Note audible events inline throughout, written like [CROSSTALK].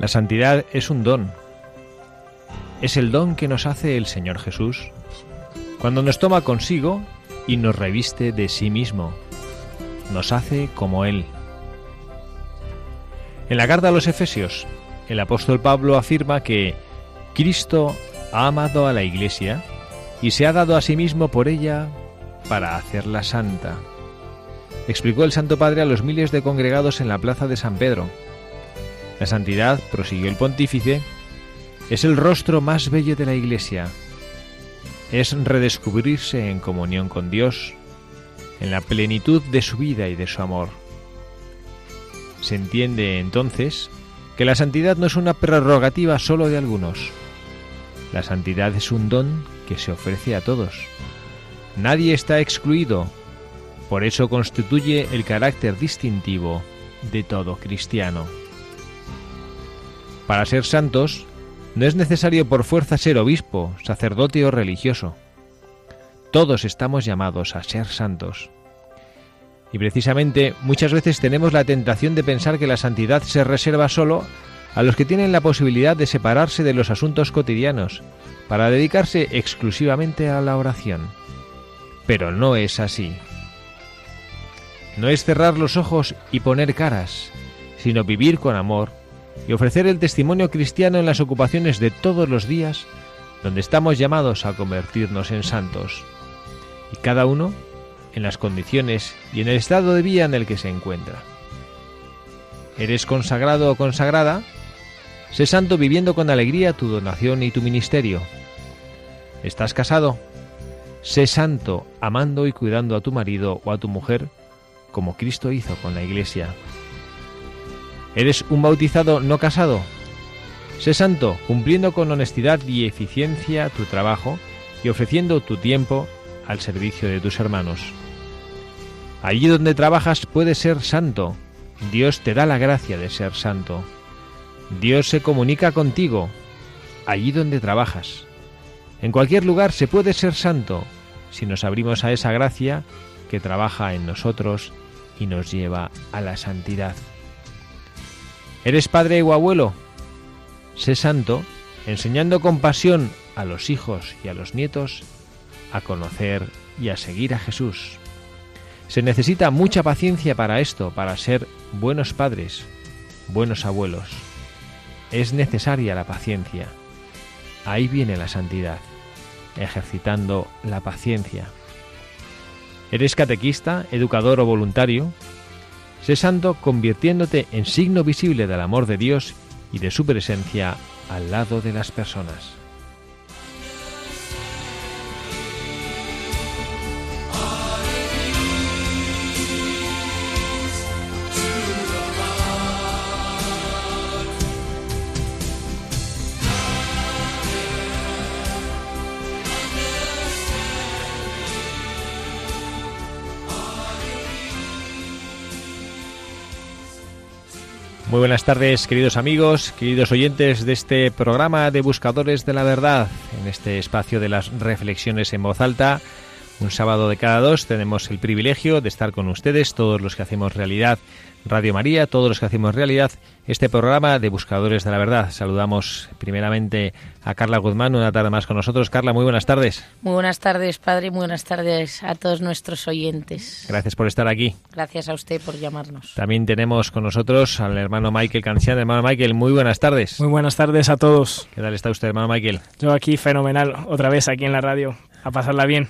La santidad es un don. Es el don que nos hace el Señor Jesús cuando nos toma consigo y nos reviste de sí mismo. Nos hace como Él. En la carta a los Efesios, el apóstol Pablo afirma que Cristo ha amado a la Iglesia y se ha dado a sí mismo por ella para hacerla santa. Explicó el Santo Padre a los miles de congregados en la plaza de San Pedro la santidad, prosiguió el pontífice, es el rostro más bello de la Iglesia. Es redescubrirse en comunión con Dios, en la plenitud de su vida y de su amor. Se entiende entonces que la santidad no es una prerrogativa solo de algunos. La santidad es un don que se ofrece a todos. Nadie está excluido, por eso constituye el carácter distintivo de todo cristiano. Para ser santos, no es necesario por fuerza ser obispo, sacerdote o religioso. Todos estamos llamados a ser santos. Y precisamente muchas veces tenemos la tentación de pensar que la santidad se reserva solo a los que tienen la posibilidad de separarse de los asuntos cotidianos para dedicarse exclusivamente a la oración. Pero no es así. No es cerrar los ojos y poner caras, sino vivir con amor y ofrecer el testimonio cristiano en las ocupaciones de todos los días, donde estamos llamados a convertirnos en santos, y cada uno en las condiciones y en el estado de vida en el que se encuentra. ¿Eres consagrado o consagrada? Sé santo viviendo con alegría tu donación y tu ministerio. ¿Estás casado? Sé santo amando y cuidando a tu marido o a tu mujer como Cristo hizo con la Iglesia. ¿Eres un bautizado no casado? Sé santo, cumpliendo con honestidad y eficiencia tu trabajo y ofreciendo tu tiempo al servicio de tus hermanos. Allí donde trabajas puedes ser santo. Dios te da la gracia de ser santo. Dios se comunica contigo, allí donde trabajas. En cualquier lugar se puede ser santo si nos abrimos a esa gracia que trabaja en nosotros y nos lleva a la santidad. ¿Eres padre o abuelo? Sé santo, enseñando con pasión a los hijos y a los nietos a conocer y a seguir a Jesús. Se necesita mucha paciencia para esto, para ser buenos padres, buenos abuelos. Es necesaria la paciencia. Ahí viene la santidad, ejercitando la paciencia. ¿Eres catequista, educador o voluntario? Sé santo convirtiéndote en signo visible del amor de Dios y de su presencia al lado de las personas. Muy buenas tardes, queridos amigos, queridos oyentes de este programa de Buscadores de la Verdad, en este espacio de las reflexiones en voz alta, Un sábado de cada dos tenemos el privilegio de estar con ustedes, todos los que hacemos realidad Radio María, todos los que hacemos realidad este programa de Buscadores de la Verdad. Saludamos primeramente a Carla Guzmán, una tarde más con nosotros. Carla, muy buenas tardes. Muy buenas tardes, padre, muy buenas tardes a todos nuestros oyentes. Gracias por estar aquí. Gracias a usted por llamarnos. También tenemos con nosotros al hermano Michael Cancian. Hermano Michael, muy buenas tardes. Muy buenas tardes a todos. ¿Qué tal está usted, hermano Michael? Yo aquí fenomenal, otra vez aquí en la radio a pasarla bien.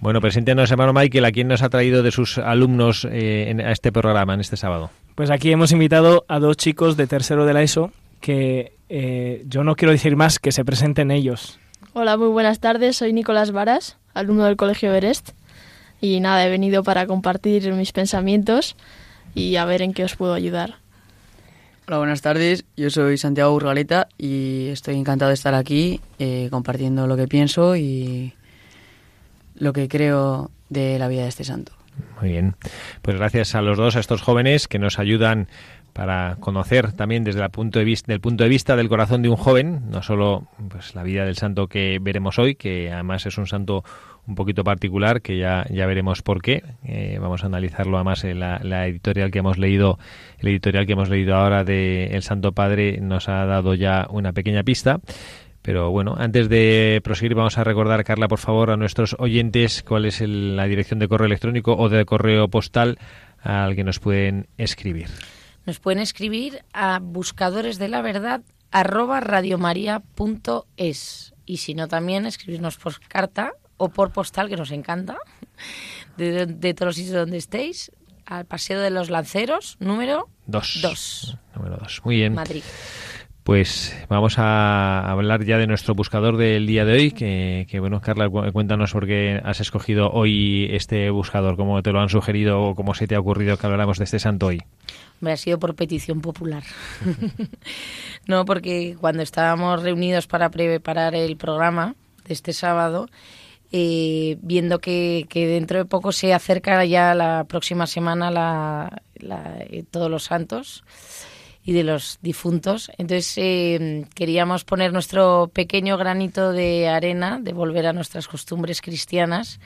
Bueno, preséntenos, hermano Michael, a quién nos ha traído de sus alumnos eh, en, a este programa, en este sábado. Pues aquí hemos invitado a dos chicos de tercero de la ESO que eh, yo no quiero decir más, que se presenten ellos. Hola, muy buenas tardes. Soy Nicolás Varas, alumno del Colegio Everest. Y nada, he venido para compartir mis pensamientos y a ver en qué os puedo ayudar. Hola, buenas tardes. Yo soy Santiago Burgaleta y estoy encantado de estar aquí eh, compartiendo lo que pienso y lo que creo de la vida de este santo. Muy bien. Pues gracias a los dos, a estos jóvenes que nos ayudan para conocer también desde el punto de vista del punto de vista del corazón de un joven, no solo pues la vida del santo que veremos hoy, que además es un santo un poquito particular, que ya, ya veremos por qué. Eh, vamos a analizarlo además en la, la, editorial que hemos leído, el editorial que hemos leído ahora de El Santo Padre nos ha dado ya una pequeña pista. Pero bueno, antes de proseguir vamos a recordar, Carla, por favor, a nuestros oyentes cuál es el, la dirección de correo electrónico o de correo postal al que nos pueden escribir. Nos pueden escribir a buscadores de la verdad arroba radiomaria.es y si no también escribirnos por carta o por postal que nos encanta [LAUGHS] de, de todos los sitios donde estéis al Paseo de los Lanceros número 2. Número 2. Muy bien. Madrid. Pues vamos a hablar ya de nuestro buscador del día de hoy, que, bueno, Carla, cuéntanos por qué has escogido hoy este buscador, cómo te lo han sugerido o cómo se te ha ocurrido que habláramos de este santo hoy. Me ha sido por petición popular. [LAUGHS] no, porque cuando estábamos reunidos para preparar el programa de este sábado, eh, viendo que, que, dentro de poco se acerca ya la próxima semana la, la, eh, todos los santos, y de los difuntos. Entonces eh, queríamos poner nuestro pequeño granito de arena, de volver a nuestras costumbres cristianas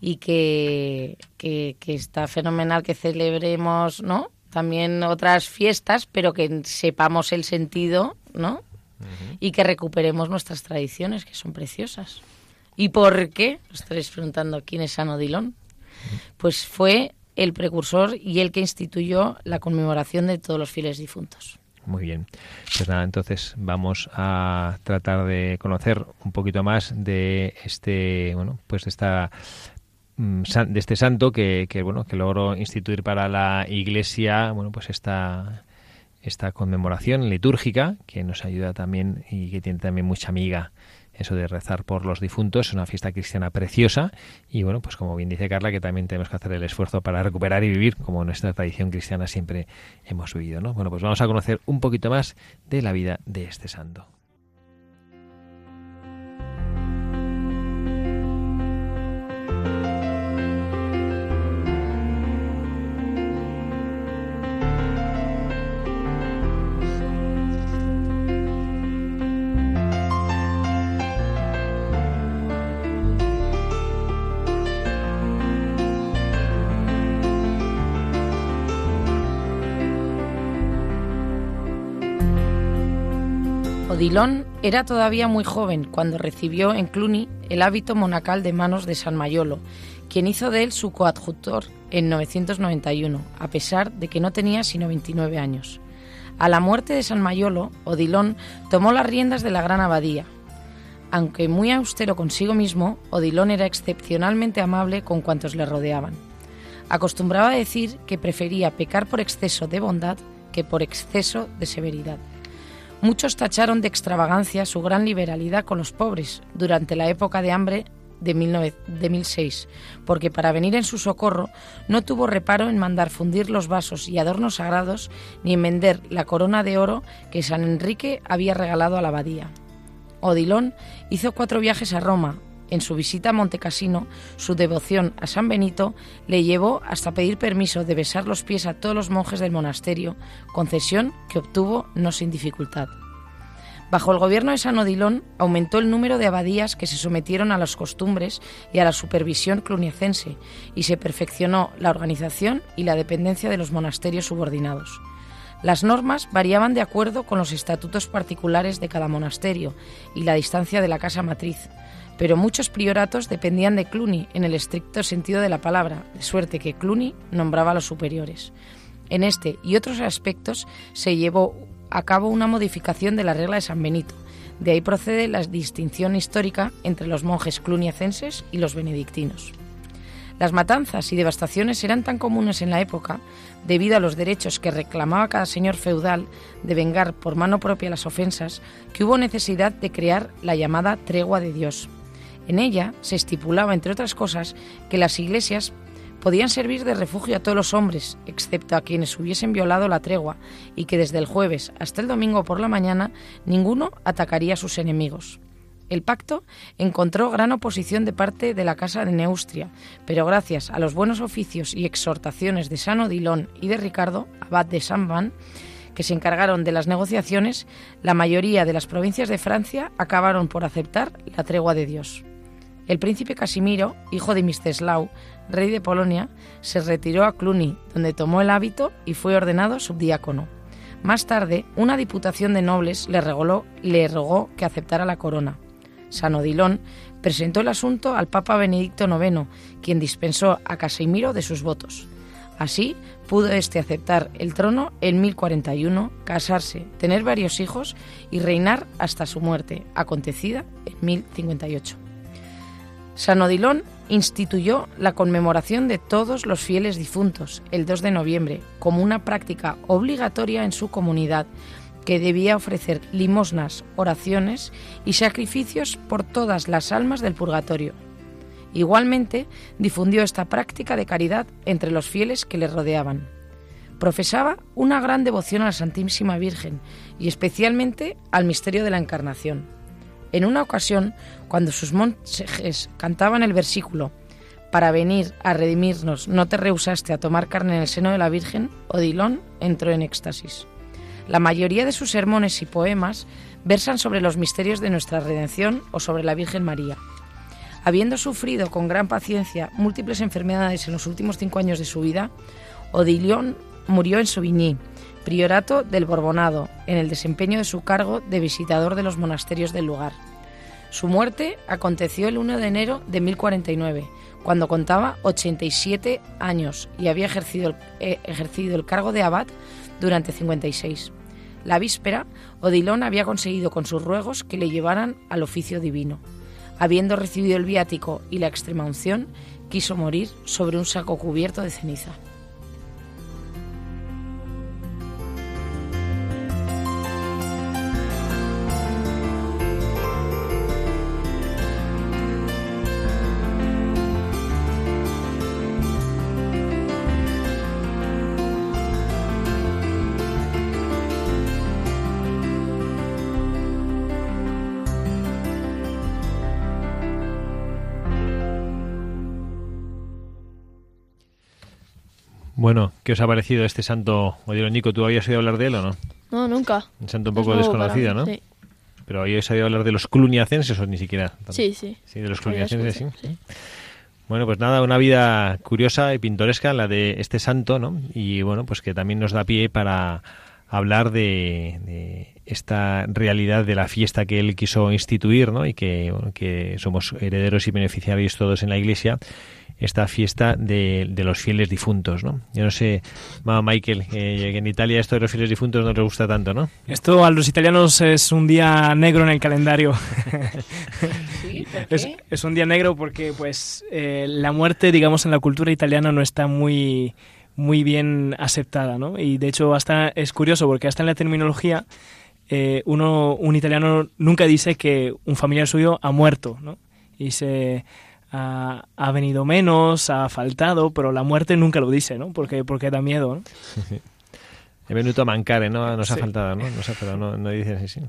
y que, que, que está fenomenal que celebremos, ¿no? También otras fiestas, pero que sepamos el sentido, ¿no? Uh -huh. Y que recuperemos nuestras tradiciones, que son preciosas. ¿Y por qué? Os estaréis preguntando quién es San Odilon. Pues fue el precursor y el que instituyó la conmemoración de todos los fieles difuntos. Muy bien. Pues nada, entonces vamos a tratar de conocer un poquito más de este, bueno, pues de esta de este santo que, que bueno que logró instituir para la Iglesia, bueno, pues esta esta conmemoración litúrgica que nos ayuda también y que tiene también mucha amiga eso de rezar por los difuntos, es una fiesta cristiana preciosa y bueno, pues como bien dice Carla, que también tenemos que hacer el esfuerzo para recuperar y vivir como nuestra tradición cristiana siempre hemos vivido, ¿no? Bueno, pues vamos a conocer un poquito más de la vida de este santo. Odilon era todavía muy joven cuando recibió en Cluny el hábito monacal de manos de San Mayolo, quien hizo de él su coadjutor en 991, a pesar de que no tenía sino 29 años. A la muerte de San Mayolo, Odilon tomó las riendas de la gran abadía. Aunque muy austero consigo mismo, Odilon era excepcionalmente amable con cuantos le rodeaban. Acostumbraba a decir que prefería pecar por exceso de bondad que por exceso de severidad. Muchos tacharon de extravagancia su gran liberalidad con los pobres durante la época de hambre de, 19, de 1006, porque para venir en su socorro no tuvo reparo en mandar fundir los vasos y adornos sagrados ni en vender la corona de oro que San Enrique había regalado a la abadía. Odilon hizo cuatro viajes a Roma. En su visita a Montecassino, su devoción a San Benito le llevó hasta pedir permiso de besar los pies a todos los monjes del monasterio, concesión que obtuvo no sin dificultad. Bajo el gobierno de San Odilon aumentó el número de abadías que se sometieron a las costumbres y a la supervisión cluniacense y se perfeccionó la organización y la dependencia de los monasterios subordinados. Las normas variaban de acuerdo con los estatutos particulares de cada monasterio y la distancia de la casa matriz, pero muchos prioratos dependían de Cluny en el estricto sentido de la palabra, de suerte que Cluny nombraba a los superiores. En este y otros aspectos se llevó a cabo una modificación de la regla de San Benito. De ahí procede la distinción histórica entre los monjes cluniacenses y los benedictinos. Las matanzas y devastaciones eran tan comunes en la época, debido a los derechos que reclamaba cada señor feudal de vengar por mano propia las ofensas, que hubo necesidad de crear la llamada tregua de Dios. En ella se estipulaba, entre otras cosas, que las iglesias podían servir de refugio a todos los hombres, excepto a quienes hubiesen violado la tregua, y que desde el jueves hasta el domingo por la mañana ninguno atacaría a sus enemigos. El pacto encontró gran oposición de parte de la Casa de Neustria, pero gracias a los buenos oficios y exhortaciones de San Odilon y de Ricardo, abad de San Van, que se encargaron de las negociaciones, la mayoría de las provincias de Francia acabaron por aceptar la tregua de Dios. El príncipe Casimiro, hijo de Misteslau, rey de Polonia, se retiró a Cluny, donde tomó el hábito y fue ordenado subdiácono. Más tarde, una diputación de nobles le, rogó que aceptara la corona. San Odilon, presentó el asunto al Papa Benedicto IX, quien dispensó a Casimiro de sus votos. Así pudo éste aceptar el trono en 1041, casarse, tener varios hijos y reinar hasta su muerte, acontecida en 1058. San Odilon instituyó la conmemoración de todos los fieles difuntos el 2 de noviembre como una práctica obligatoria en su comunidad que debía ofrecer limosnas, oraciones y sacrificios por todas las almas del purgatorio. Igualmente, difundió esta práctica de caridad entre los fieles que le rodeaban. Profesaba una gran devoción a la Santísima Virgen y especialmente al misterio de la Encarnación. En una ocasión, cuando sus monjes cantaban el versículo Para venir a redimirnos no te rehusaste a tomar carne en el seno de la Virgen, Odilón entró en éxtasis. La mayoría de sus sermones y poemas versan sobre los misterios de nuestra redención o sobre la Virgen María. Habiendo sufrido con gran paciencia múltiples enfermedades en los últimos cinco años de su vida, Odilion murió en Sauvigny, priorato del Borbonado, en el desempeño de su cargo de visitador de los monasterios del lugar. Su muerte aconteció el 1 de enero de 1049, cuando contaba 87 años y había ejercido, eh, ejercido el cargo de abad durante 56. La víspera, Odilon había conseguido con sus ruegos que le llevaran al oficio divino. Habiendo recibido el viático y la extrema unción, quiso morir sobre un saco cubierto de ceniza. Bueno, ¿qué os ha parecido este santo Nico? ¿Tú habías oído hablar de él o no? No, nunca. Un santo un poco desconocido, ¿no? Sí. Pero habíais oído hablar de los cluniacenses o ni siquiera. Sí, sí. Sí, de los cluniacenses, sí. Bueno, pues nada, una vida curiosa y pintoresca la de este santo, ¿no? Y bueno, pues que también nos da pie para hablar de, esta realidad de la fiesta que él quiso instituir, ¿no? Y que, que somos herederos y beneficiarios todos en la Iglesia esta fiesta de, los fieles difuntos, ¿no? Yo no sé, Michael, que en Italia esto de los fieles difuntos no les gusta tanto, ¿no? Esto a los italianos es un día negro en el calendario. [LAUGHS] ¿Sí? Es, un día negro porque, pues, eh, la muerte, digamos, en la cultura italiana no está muy muy bien aceptada, ¿no? Y de hecho hasta es curioso porque hasta en la terminología eh, uno un italiano nunca dice que un familiar suyo ha muerto, ¿no? Y se ha, venido menos, ha faltado, pero la muerte nunca lo dice, ¿no? Porque, porque da miedo, ¿no? [LAUGHS] He venido a mancare, ¿no? Nos ha faltado, ¿no? No, sé, pero no, no dicen así, sí.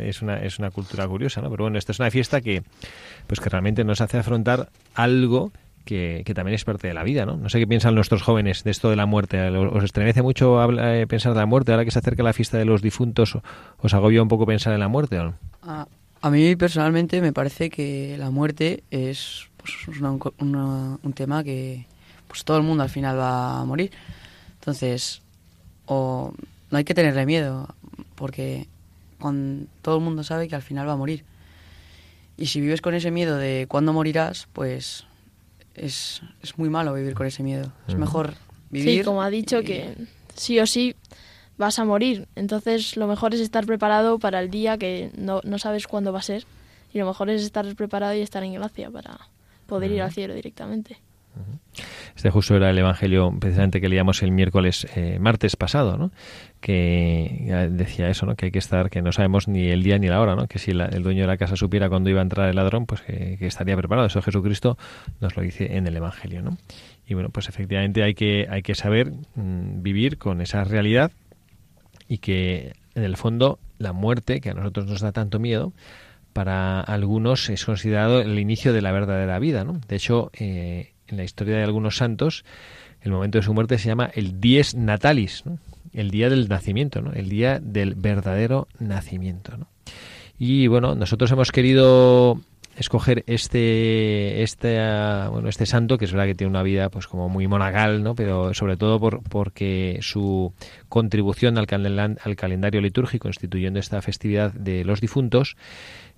Es una, es una cultura curiosa, ¿no? Pero bueno, esta es una fiesta que, pues que realmente nos hace afrontar algo que, que, también es parte de la vida, ¿no? No sé qué piensan nuestros jóvenes de esto de la muerte. ¿Os estremece mucho eh, pensar de la muerte? Ahora que se acerca la fiesta de los difuntos, ¿os agobia un poco pensar en la muerte o no? A, a mí personalmente me parece que la muerte es pues, una, una, un tema que pues todo el mundo al final va a morir. Entonces, o no hay que tenerle miedo, porque cuando todo el mundo sabe que al final va a morir. Y si vives con ese miedo de cuándo morirás, pues es, es muy malo vivir con ese miedo. Es mejor vivir. Sí, como ha dicho, que sí o sí vas a morir. Entonces lo mejor es estar preparado para el día que no, no sabes cuándo va a ser. Y lo mejor es estar preparado y estar en gracia para poder ir al cielo directamente. Este justo era el Evangelio precisamente que leíamos el miércoles, eh, martes pasado, ¿no? que decía eso, ¿no? que hay que estar, que no sabemos ni el día ni la hora, ¿no? que si la, el dueño de la casa supiera cuándo iba a entrar el ladrón, pues que, que, estaría preparado. Eso Jesucristo nos lo dice en el Evangelio. ¿no? Y bueno, pues efectivamente hay que, hay que saber mmm, vivir con esa realidad y que en el fondo la muerte, que a nosotros nos da tanto miedo, para algunos es considerado el inicio de la verdadera vida. ¿no? De hecho, eh, en la historia de algunos santos, el momento de su muerte se llama el dies natalis, el día del nacimiento, ¿no? el día del verdadero nacimiento. ¿no? Y bueno, nosotros hemos querido escoger este este bueno este santo que es verdad que tiene una vida pues como muy monagal no pero sobre todo por porque su contribución al, al calendario litúrgico instituyendo esta festividad de los difuntos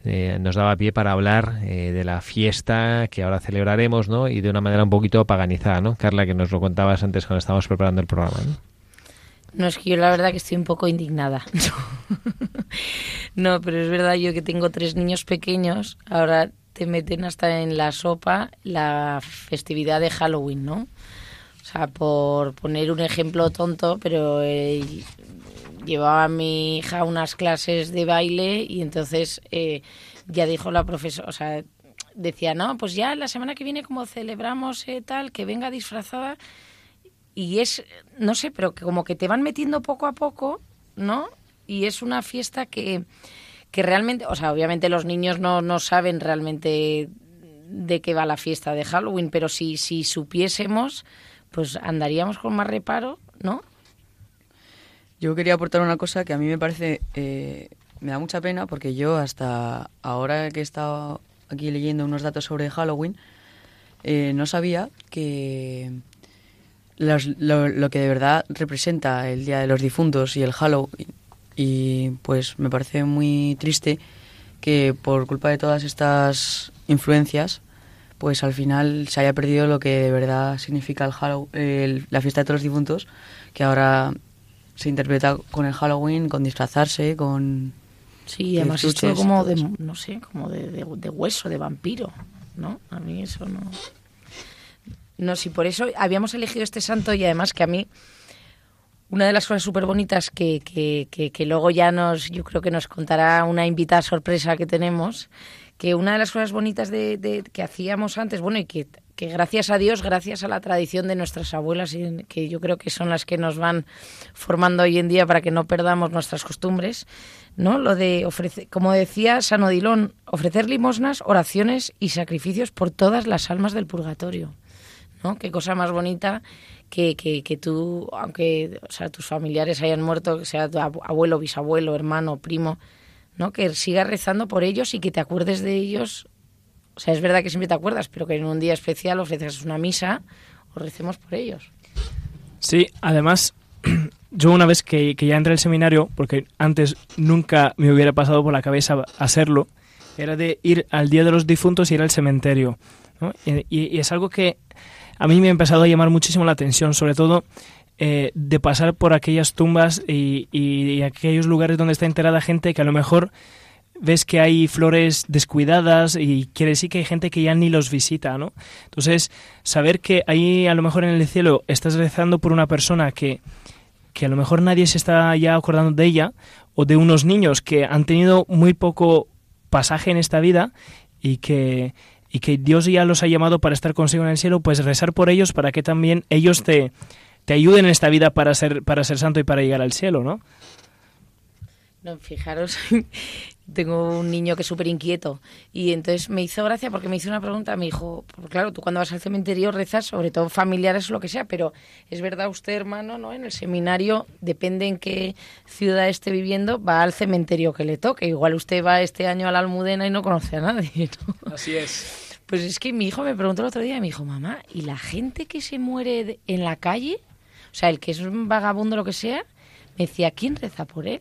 eh, nos daba pie para hablar eh, de la fiesta que ahora celebraremos, ¿no? Y de una manera un poquito paganizada, ¿no? Carla, que nos lo contabas antes cuando estábamos preparando el programa, ¿no? No, es que yo la verdad que estoy un poco indignada. [LAUGHS] no, pero es verdad, yo que tengo tres niños pequeños, ahora te meten hasta en la sopa la festividad de Halloween, ¿no? O sea, por poner un ejemplo tonto, pero eh, llevaba a mi hija unas clases de baile y entonces eh, ya dijo la profesora, o sea, decía, no, pues ya la semana que viene como celebramos eh, tal, que venga disfrazada y es, no sé, pero que como que te van metiendo poco a poco, ¿no? Y es una fiesta que, que realmente, o sea, obviamente los niños no, no saben realmente de qué va la fiesta de Halloween, pero si, si supiésemos, pues andaríamos con más reparo, ¿no? Yo quería aportar una cosa que a mí me parece, eh, me da mucha pena porque yo hasta ahora que he estado aquí leyendo unos datos sobre Halloween, eh, no sabía que los, lo, lo, que de verdad representa el Día de los Difuntos y el Halloween. Y pues me parece muy triste que por culpa de todas estas influencias, pues al final se haya perdido lo que de verdad significa el Halloween, el, la fiesta de todos los difuntos, que ahora se interpreta con el Halloween, con disfrazarse, con... Sí, además esto como de, no sé, como de, de, de, hueso, de vampiro, ¿no? A mí eso no... No, sí, por eso habíamos elegido este santo y además que a mí una de las cosas súper bonitas que, que, que, que, luego ya nos, yo creo que nos contará una invitada sorpresa que tenemos, que una de las cosas bonitas de, de que hacíamos antes, bueno, y que que gracias a Dios, gracias a la tradición de nuestras abuelas, que yo creo que son las que nos van formando hoy en día para que no perdamos nuestras costumbres, ¿no? Lo de ofrecer, como decía San Odilón, ofrecer limosnas, oraciones y sacrificios por todas las almas del purgatorio, ¿no? Qué cosa más bonita que, que, que tú, aunque o sea, tus familiares hayan muerto, sea tu abuelo, bisabuelo, hermano, primo, ¿no? Que sigas rezando por ellos y que te acuerdes de ellos o sea, es verdad que siempre te acuerdas, pero que en un día especial ofreces una misa o recemos por ellos. Sí, además, [CLEARS THROAT] yo una vez que, que ya entré al seminario, porque antes nunca me hubiera pasado por la cabeza hacerlo, era de ir al Día de los Difuntos y ir al cementerio. ¿no? Y, y, es algo que a mí me ha empezado a llamar muchísimo la atención, sobre todo eh, de pasar por aquellas tumbas y, aquellos lugares donde está enterrada gente que a lo mejor ves que hay flores descuidadas y quiere decir que hay gente que ya ni los visita, ¿no? Entonces, saber que ahí a lo mejor en el cielo estás rezando por una persona que, que a lo mejor nadie se está ya acordando de ella, o de unos niños que han tenido muy poco pasaje en esta vida y que, y que Dios ya los ha llamado para estar consigo en el cielo, pues rezar por ellos para que también ellos te, te ayuden en esta vida para ser, para ser santo y para llegar al cielo, ¿no? No, fijaros tengo un niño que es súper inquieto y entonces me hizo gracia porque me hizo una pregunta, me dijo, pues claro, tú cuando vas al cementerio rezas, sobre todo familiares o lo que sea, pero es verdad usted, hermano, ¿no? En el seminario, depende en qué ciudad esté viviendo, va al cementerio que le toque. Igual usted va este año a la Almudena y no conoce a nadie, [LAUGHS] ¿no? Así es. Pues es que mi hijo me preguntó el otro día, me dijo, mamá, ¿y la gente que se muere en la calle? O sea, el que es un vagabundo, lo que sea, me decía, ¿quién reza por él?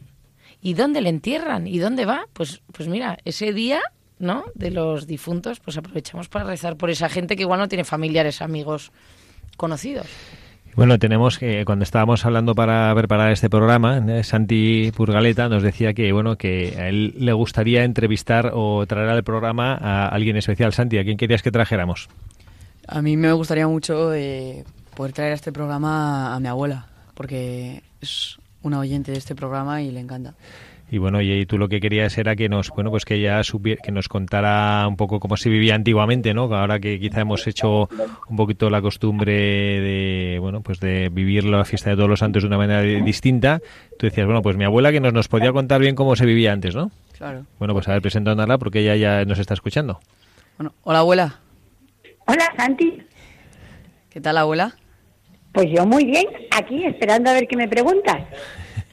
¿Y dónde le entierran? ¿Y dónde va? Pues, pues mira, ese día, ¿no? De los difuntos, pues aprovechamos para rezar por esa gente que igual no tiene familiares, amigos conocidos. Bueno, tenemos que cuando estábamos hablando para preparar este programa, eh, Santi Purgaleta nos decía que bueno que a él le gustaría entrevistar o traer al programa a alguien especial. Santi, ¿a quién querías que trajéramos? A mí me gustaría mucho eh, poder traer a este programa a mi abuela, porque es una oyente de este programa y le encanta. Y bueno, y tú lo que querías era que nos, bueno, pues que ella supiera, que nos contara un poco cómo se vivía antiguamente, ¿no? Ahora que quizá hemos hecho un poquito la costumbre de, bueno, pues de vivir la fiesta de todos los santos de una manera distinta. Tú decías, bueno, pues mi abuela que nos, nos podía contar bien cómo se vivía antes, ¿no? Claro. Bueno, pues a ver, presentándola porque ella ya nos está escuchando. Bueno, hola abuela. Hola, Santi. ¿Qué tal abuela? Pues yo muy bien, aquí esperando a ver qué me preguntas.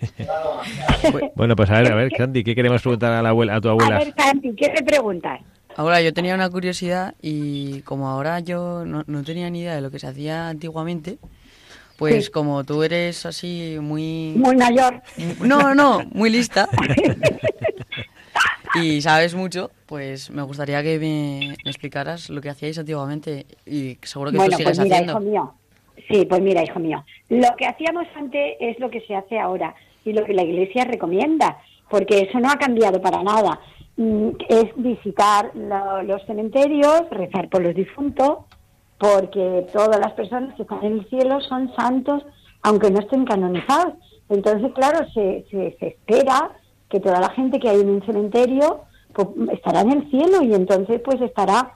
[LAUGHS] Bueno, pues a ver, a ver, Santi, ¿qué queremos preguntar a la abuela, a tu abuela? A ver, Santi, ¿qué me preguntas? Abuela, yo tenía una curiosidad y como ahora yo no, no tenía ni idea de lo que se hacía antiguamente, pues Sí. como tú eres así muy... Muy mayor. No, no, muy lista. [LAUGHS] y sabes mucho, pues me gustaría que me, me explicaras lo que hacíais antiguamente y seguro que Bueno, tú sigues pues mira, haciendo. hijo mío. Sí, pues mira, hijo mío. Lo que hacíamos antes es lo que se hace ahora y lo que la Iglesia recomienda, porque eso no ha cambiado para nada. Mm, Es visitar lo- los cementerios, rezar por los difuntos, porque todas las personas que están en el cielo son santos, aunque no estén canonizados. Entonces, claro, se, se, se espera que toda la gente que hay en un cementerio pues, estará en el cielo y entonces pues estará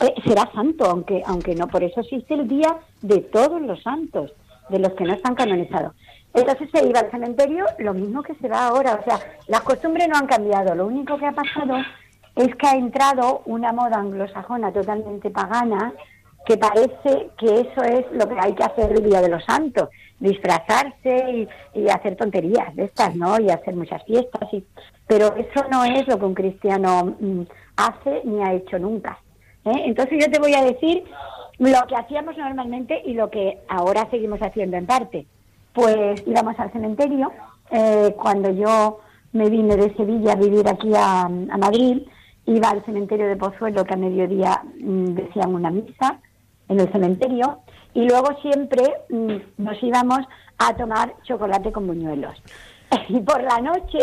eh, será santo, aunque aunque no. Por eso existe el día de todos los santos, de los que no están canonizados. Entonces se iba al cementerio, lo mismo que se va ahora. O sea, las costumbres no han cambiado. Lo único que ha pasado es que ha entrado una moda anglosajona totalmente pagana que parece que eso es lo que hay que hacer el Día de los Santos, disfrazarse y, y hacer tonterías de estas, ¿no? Y hacer muchas fiestas. Y, pero eso no es lo que un cristiano mm, hace ni ha hecho nunca. ¿Eh? Entonces yo te voy a decir lo que hacíamos normalmente y lo que ahora seguimos haciendo en parte. Pues íbamos al cementerio. eh, cuando yo me vine de Sevilla a vivir aquí a, Madrid, iba al cementerio de Pozuelo, que a mediodía mm, decían una misa en el cementerio, y luego siempre mm, nos íbamos a tomar chocolate con buñuelos. [LAUGHS] Y por la noche,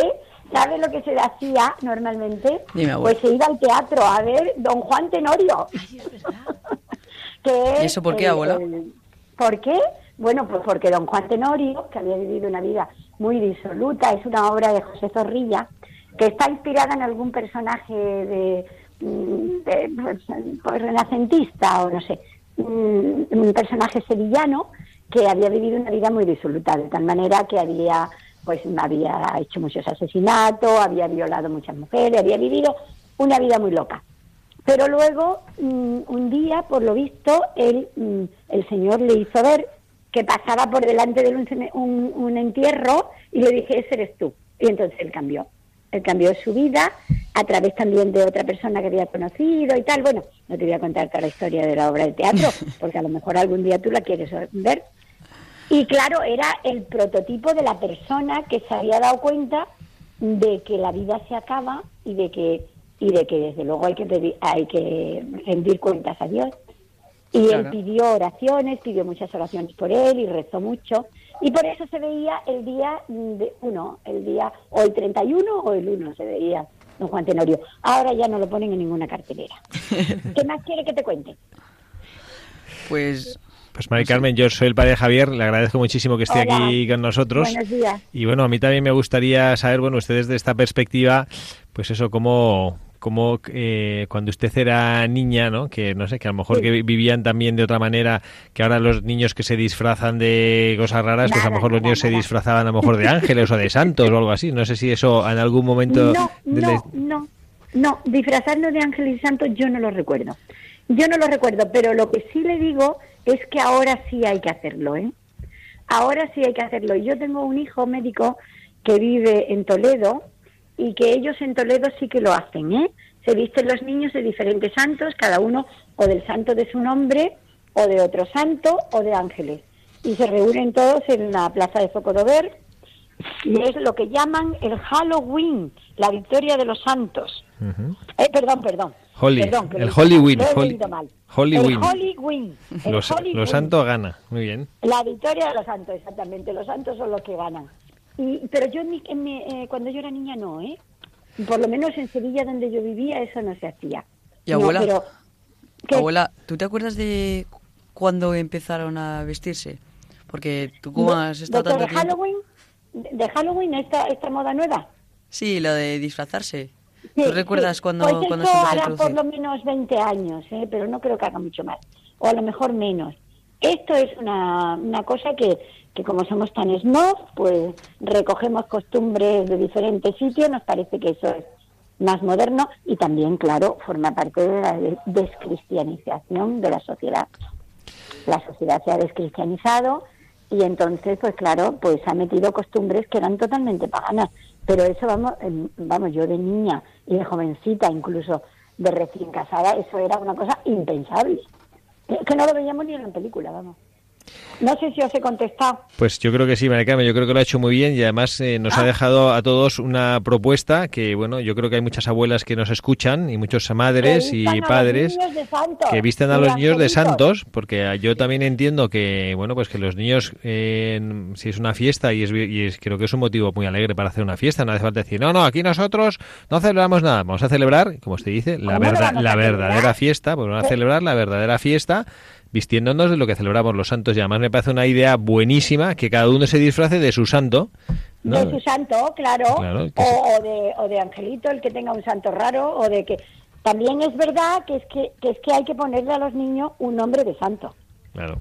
¿sabes lo que se hacía normalmente? Dime, pues se iba al teatro a ver Don Juan Tenorio. [LAUGHS] que ¿Y es eso por qué, el- abuela? el- ¿Por qué? Bueno, pues porque Don Juan Tenorio, que había vivido una vida muy disoluta, es una obra de José Zorrilla, que está inspirada en algún personaje de, mm, de, pues, pues, renacentista o no sé, mm, un personaje sevillano que había vivido una vida muy disoluta, de tal manera que había pues había hecho muchos asesinatos, había violado muchas mujeres, había vivido una vida muy loca. Pero luego, mm, un día, por lo visto, él, mm, el señor le hizo ver que pasaba por delante de un, un- un entierro y le dije, ese eres tú. Y entonces él cambió. Él cambió su vida a través también de otra persona que había conocido y tal. Bueno, no te voy a contar toda la historia de la obra de teatro, [LAUGHS] porque a lo mejor algún día tú la quieres ver. Y claro, era el prototipo de la persona que se había dado cuenta de que la vida se acaba y de que y de que desde luego hay que pedir, hay que rendir cuentas a Dios. Y él pidió oraciones, pidió muchas oraciones por él y rezó mucho. Y por eso se veía el día de uno, el día o el 31 o el 1 se veía don Juan Tenorio. Ahora ya no lo ponen en ninguna cartelera. [LAUGHS] ¿Qué más quiere que te cuente? Pues Pues Mari Carmen, yo soy el padre Javier, le agradezco muchísimo que esté Hola. aquí con nosotros. Buenos días. Y bueno, a mí también me gustaría saber, bueno, ustedes de esta perspectiva, pues eso, cómo, como eh, cuando usted era niña, ¿no? Que no sé, que a lo mejor que vivían también de otra manera, que ahora los niños que se disfrazan de cosas raras, pues a lo mejor los niños se disfrazaban a lo mejor de ángeles o de [LAUGHS] santos o algo así. No sé si eso en algún momento... No, no, no, no, disfrazarnos de ángeles y santos yo no lo recuerdo. Yo no lo recuerdo, pero lo que sí le digo es que ahora sí hay que hacerlo, ¿eh? Ahora sí hay que hacerlo. Yo tengo un hijo médico que vive en Toledo y que ellos en Toledo sí que lo hacen, ¿eh? Se visten los niños de diferentes santos, cada uno o del santo de su nombre, o de otro santo, o de ángeles. Y se reúnen todos en la plaza de Focodover y es lo que llaman el Halloween, la victoria de los santos. eh, perdón, perdón. Holy, perdón, el lo- Hollyween, lo he Holy- el Los, santos gana, muy bien. La victoria de los santos, exactamente. Los santos son los que ganan. Y, pero yo en mi- en mi- eh, cuando yo era niña no, ¿eh? Por lo menos en Sevilla donde yo vivía eso no se hacía. ¿Y No, abuela? pero- ¿qué? Abuela, ¿tú te acuerdas de cuándo empezaron a vestirse? Porque tú como has estado tanto de tiempo... Halloween, de Halloween esta, esta moda nueva. Sí, lo de disfrazarse. Sí, ¿Tú recuerdas sí. cuando, pues cuando eso se empezó a hará por lo menos 20 años, ¿eh? pero no creo que haga mucho más. O a lo mejor menos. Esto es una, una cosa que, que como somos tan snob, pues recogemos costumbres de diferentes sitios, nos parece que eso es más moderno y también, claro, forma parte de la de- descristianización de la sociedad. La sociedad se ha descristianizado y entonces, pues claro, pues ha metido costumbres que eran totalmente paganas. Pero eso, vamos, em, vamos, yo de niña y de jovencita, incluso de recién casada, eso era una cosa impensable. Que que no lo veíamos ni en la película, vamos. No sé si os he contestado. Pues yo creo que sí, María Carmen, yo creo que lo ha hecho muy bien y además eh, nos ha dejado a todos una propuesta que, bueno, yo creo que hay muchas abuelas que nos escuchan y muchas madres y padres que visten a los niños de santos, porque yo también entiendo que, bueno, pues que los niños, eh, si es una fiesta y, es, y es- creo que es un motivo muy alegre para hacer una fiesta, no hace falta decir, no, no, aquí nosotros no celebramos nada, vamos a celebrar, como usted dice, la, ¿Cómo lo verdad, la verdadera fiesta, pues vamos a celebrar la verdadera fiesta vistiéndonos de lo que celebramos los santos y además me parece una idea buenísima que cada uno se disfrace de su santo. ¿no? De su santo, claro, o, o de, o de angelito, el que tenga un santo raro, o de que... También es verdad que es que, que es que hay que ponerle a los niños un nombre de santo. Claro.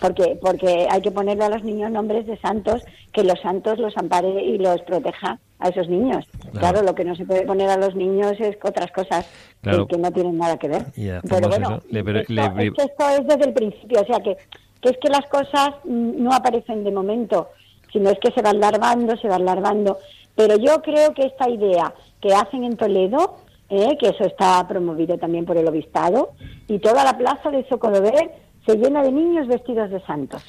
porque porque hay que ponerle a los niños nombres de santos que los santos los ampare y los proteja a esos niños. Claro, lo que no se puede poner a los niños es otras cosas que- Claro. que, no tienen nada que ver. Pero bueno. Le- esto, le- es que esto es desde el principio o sea que, que es que las cosas no aparecen de momento sino es que se van larvando se van larvando. Pero yo creo que esta idea que hacen en Toledo eh, que eso está promovido también por el obispado y toda la plaza de Socodover se llena de niños vestidos de santos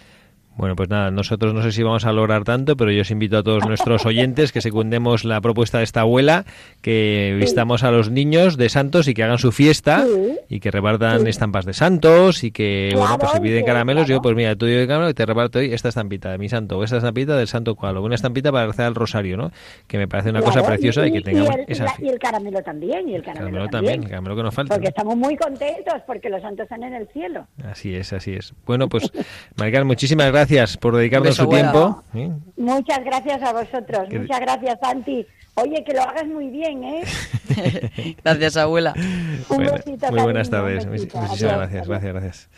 Bueno, pues nada, nosotros no sé si vamos a lograr tanto, pero yo os invito a todos nuestros oyentes que secundemos la propuesta de esta abuela, que vistamos a los niños de santos y que hagan su fiesta Sí. y que repartan estampas de santos y que, bueno, pues si piden caramelos, yo pues mira, tú de caramelo y te reparto hoy esta estampita de mi santo o esta estampita del santo cual o una estampita para rezar el rosario, ¿no? Que me parece una cosa preciosa y, que tengamos el, esa y el caramelo también, y el caramelo, caramelo también, el caramelo que nos falta. Porque ¿no? estamos muy contentos porque los santos están en el cielo. Así es, así es. Bueno, pues, [LAUGHS] Maricar, muchísimas gracias por dedicarnos su abuela. tiempo. ¿eh? Muchas gracias a vosotros, Que- muchas gracias, Santi. Oye, que lo hagas muy bien, ¿eh? [LAUGHS] Gracias, abuela. Un Bueno, besito, muy buenas tardes. Muchísimas Adiós, gracias, adiós. gracias, gracias.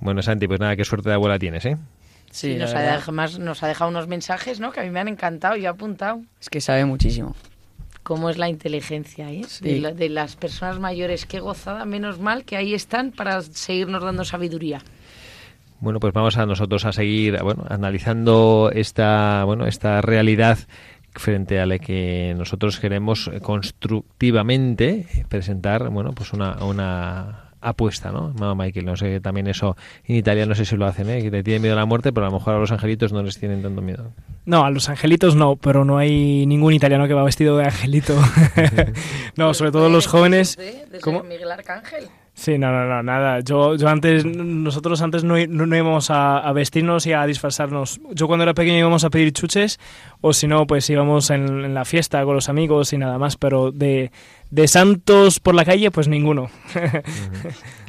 Bueno, Santi, pues nada, qué suerte de abuela tienes, ¿eh? Sí, Y nos ha, dejado, más- nos ha dejado unos mensajes, ¿no? Que a mí me han encantado. Yo he apuntado es que sabe muchísimo. cómo es la inteligencia, ¿eh? Sí. De, de las personas mayores. Qué gozada, menos mal que ahí están para seguirnos dando sabiduría. Bueno, pues vamos a nosotros a seguir, bueno, analizando esta, bueno, esta realidad frente a la que nosotros queremos constructivamente presentar, bueno, pues una, una apuesta, ¿no? Mamá Michael, no sé, también eso en Italia no sé si lo hacen, ¿eh? Que te tienen miedo a la muerte, pero a lo mejor a los angelitos no les tienen tanto miedo. No, a los angelitos no, pero no hay ningún italiano que va vestido de angelito. [LAUGHS] [LAUGHS] no, sobre todo los jóvenes. ¿De, de ¿Cómo? Miguel Arcángel? Sí, no, no, no, nada. Yo, yo antes, nosotros antes no, no, no íbamos a, a vestirnos y a disfrazarnos. Yo cuando era pequeño íbamos a pedir chuches o si no, pues íbamos en, en la fiesta con los amigos y nada más, pero de, de santos por la calle, pues ninguno. [LAUGHS]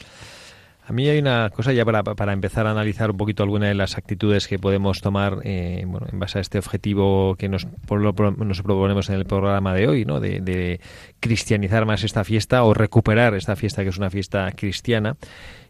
A mí hay una cosa ya para, para empezar a analizar un poquito algunas de las actitudes que podemos tomar eh, bueno, en base a este objetivo que nos, lo- nos proponemos en el programa de hoy, ¿no? de, de cristianizar más esta fiesta o recuperar esta fiesta que es una fiesta cristiana.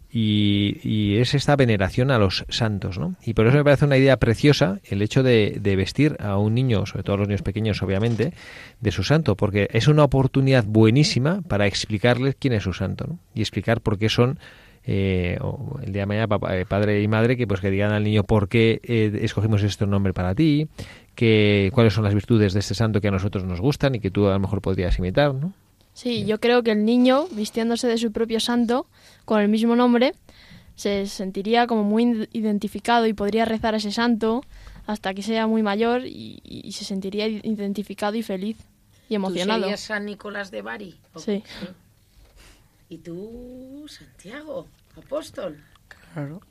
Y, y es esta veneración a los santos, ¿no? Y por eso me parece una idea preciosa el hecho de, de vestir a un niño, sobre todo a los niños pequeños, obviamente, de su santo, porque es una oportunidad buenísima para explicarles quién es su santo, ¿no? Y explicar por qué son eh, o el día de mañana papá- eh, padre y madre que pues que digan al niño por qué eh, escogimos este nombre para ti, que cuáles son las virtudes de este santo que a nosotros nos gustan y que tú a lo mejor podrías imitar, ¿no? Sí, yo creo que el niño, vistiéndose de su propio santo, con el mismo nombre, se sentiría como muy id- identificado y podría rezar a ese santo hasta que sea muy mayor y, y se sentiría identificado y feliz y emocionado. ¿Tú serías San Nicolás de Bari? ¿O- Sí. ¿Y tú, Santiago, apóstol? Claro.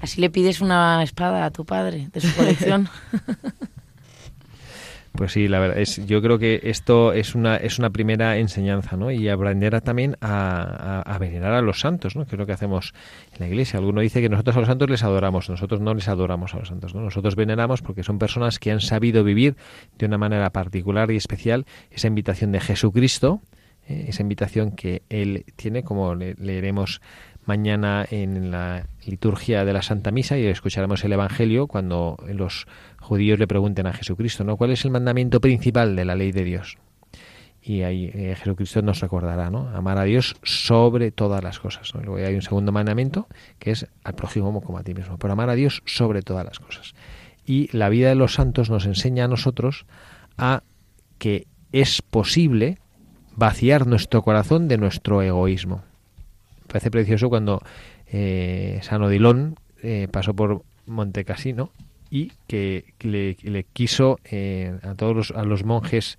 Así le pides una espada a tu padre de su colección. [LAUGHS] Pues sí, la verdad es, yo creo que esto es una es una primera enseñanza, ¿no? Y aprender a, también a, a- a venerar a los santos, ¿no? Que es lo que hacemos en la iglesia. Alguno dice que nosotros a los santos les adoramos, nosotros no les adoramos a los santos, ¿no? Nosotros veneramos porque son personas que han sabido vivir de una manera particular y especial esa invitación de Jesucristo, eh, esa invitación que él tiene, como le- leeremos mañana en la liturgia de la Santa Misa y escucharemos el Evangelio cuando los judíos le pregunten a Jesucristo, ¿no? ¿Cuál es el mandamiento principal de la ley de Dios? Y ahí eh, Jesucristo nos recordará, ¿no? Amar a Dios sobre todas las cosas. Luego hay un segundo mandamiento que es al prójimo como a ti mismo, pero amar a Dios sobre todas las cosas. Y la vida de los santos nos enseña a nosotros a que es posible vaciar nuestro corazón de nuestro egoísmo. Parece precioso cuando eh, San Odilon eh, pasó por Montecassino y que le, quiso eh, a todos los, a los monjes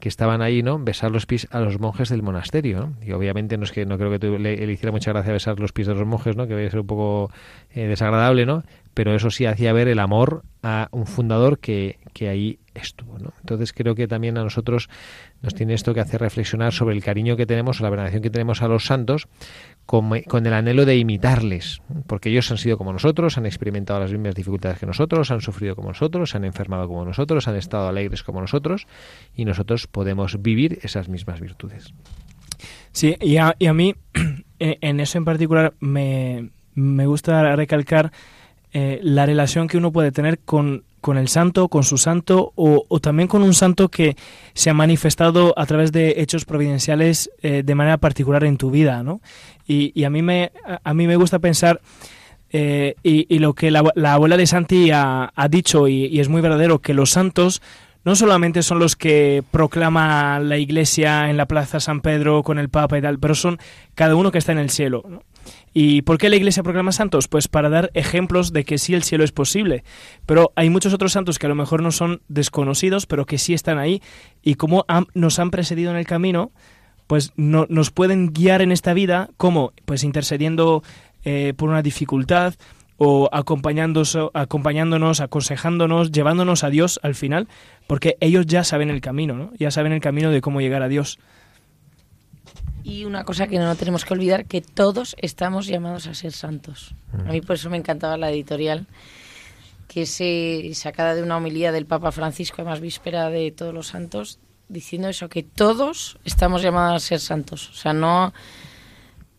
que estaban ahí, ¿no? Besar los pies a los monjes del monasterio, ¿no? Y obviamente no es que no creo que tú- le, le hiciera mucha gracia besar los pies de los monjes, ¿no? Que debe ser un poco eh, desagradable, ¿no? Pero eso sí hacía ver el amor a un fundador que, que ahí estuvo, ¿no? Entonces creo que también a nosotros nos tiene esto que hacer reflexionar sobre el cariño que tenemos, o la veneración que tenemos a los santos, con, con el anhelo de imitarles, porque ellos han sido como nosotros, han experimentado las mismas dificultades que nosotros, han sufrido como nosotros, se han enfermado como nosotros, han estado alegres como nosotros, y nosotros podemos vivir esas mismas virtudes. Sí, y a, y a mí, en [CLEARS THROAT] en eso en particular, me, me gusta recalcar eh, la relación que uno puede tener con, con el santo, con su santo, o, o también con un santo que se ha manifestado a través de hechos providenciales eh, de manera particular en tu vida, ¿no? Y, a, mí me, a, mí me gusta pensar... eh, y, lo que la, la abuela de Santi ha, dicho, y es muy verdadero, que los santos no solamente son los que proclama la iglesia en la Plaza San Pedro con el Papa y tal, pero son cada uno que está en el cielo. ¿no? ¿Y por qué la iglesia proclama santos? Pues para dar ejemplos de que sí el cielo es posible. Pero hay muchos otros santos que a lo mejor no son desconocidos, pero que sí están ahí y como nos han precedido en el camino, pues no, nos pueden guiar en esta vida, como pues intercediendo eh, por una dificultad o acompañándonos, aconsejándonos, llevándonos a Dios al final, porque ellos ya saben el camino, ¿no? Ya saben el camino de cómo llegar a Dios. Y una cosa que no tenemos que olvidar, que todos estamos llamados a ser santos. A mí por eso me encantaba la editorial, que se sacada de una homilía del Papa Francisco, además víspera de todos los santos, diciendo eso, que todos estamos llamados a ser santos. O sea, no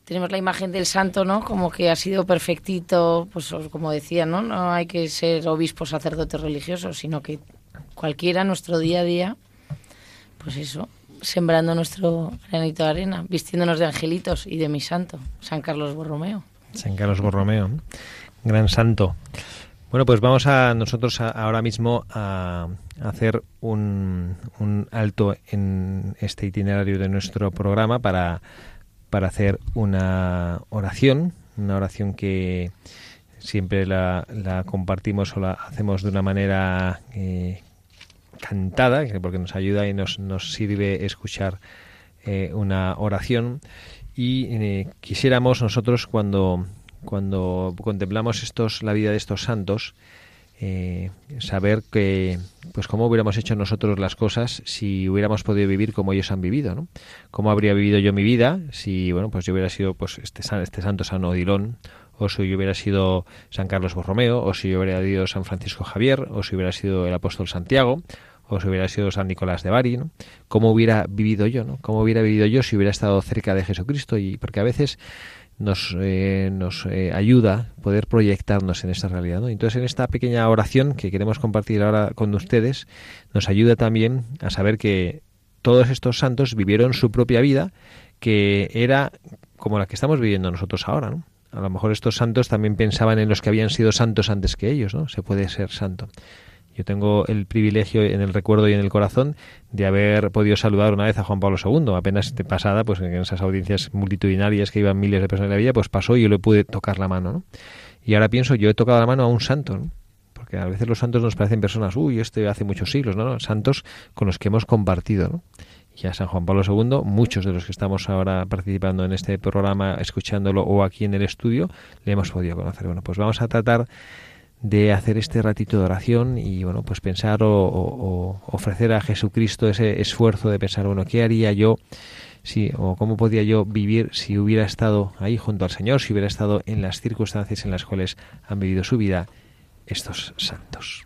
tenemos la imagen del santo, ¿no? Como que ha sido perfectito, pues como decía, ¿no? No hay que ser obispo, sacerdote religioso, sino que cualquiera, nuestro día a día, pues eso, sembrando nuestro granito de arena, vistiéndonos de angelitos y de mi santo, San Carlos Borromeo. San Carlos Borromeo, gran santo. Bueno, pues vamos a nosotros ahora mismo a hacer un, un alto en este itinerario de nuestro programa para, para hacer una oración, una oración que siempre la, la compartimos o la hacemos de una manera eh, cantada, que- porque nos ayuda y nos, nos sirve escuchar eh, una oración. Y eh, quisiéramos nosotros cuando, cuando contemplamos estos, la vida de estos santos, eh, saber que pues cómo hubiéramos hecho nosotros las cosas si hubiéramos podido vivir como ellos han vivido, ¿no? Cómo habría vivido yo mi vida si bueno pues yo hubiera sido pues este este santo San Odilon o si hubiera sido San Carlos Borromeo, o si hubiera sido San Francisco Javier, o si hubiera sido el apóstol Santiago, o si hubiera sido San Nicolás de Bari, ¿no? ¿Cómo hubiera vivido yo, ¿no? ¿Cómo hubiera vivido yo si hubiera estado cerca de Jesucristo? Y porque a veces nos, eh, nos eh, ayuda poder proyectarnos en esta realidad. ¿no? Entonces, en esta pequeña oración que queremos compartir ahora con ustedes, nos ayuda también a saber que todos estos santos vivieron su propia vida, que era como la que estamos viviendo nosotros ahora. ¿no? A lo mejor estos santos también pensaban en los que habían sido santos antes que ellos, ¿no? Se puede ser santo. Yo tengo el privilegio en el recuerdo y en el corazón de haber podido saludar una vez a Juan Pablo II. Apenas pasada, pues en esas audiencias multitudinarias que iban miles de personas en la villa, pues pasó y yo le pude tocar la mano. ¿no? Y ahora pienso, yo he tocado la mano a un santo, ¿no? porque a veces los santos nos parecen personas, uy, este hace muchos siglos, no santos con los que hemos compartido. ¿no? y a San Juan Pablo II, muchos de los que estamos ahora participando en este programa, escuchándolo o aquí en el estudio, le hemos podido conocer. Bueno, pues vamos a tratar de hacer este ratito de oración y bueno pues pensar o, ofrecer a Jesucristo ese esfuerzo de pensar bueno qué haría yo si o cómo podía yo vivir si hubiera estado ahí junto al Señor si hubiera estado en las circunstancias en las cuales han vivido su vida estos santos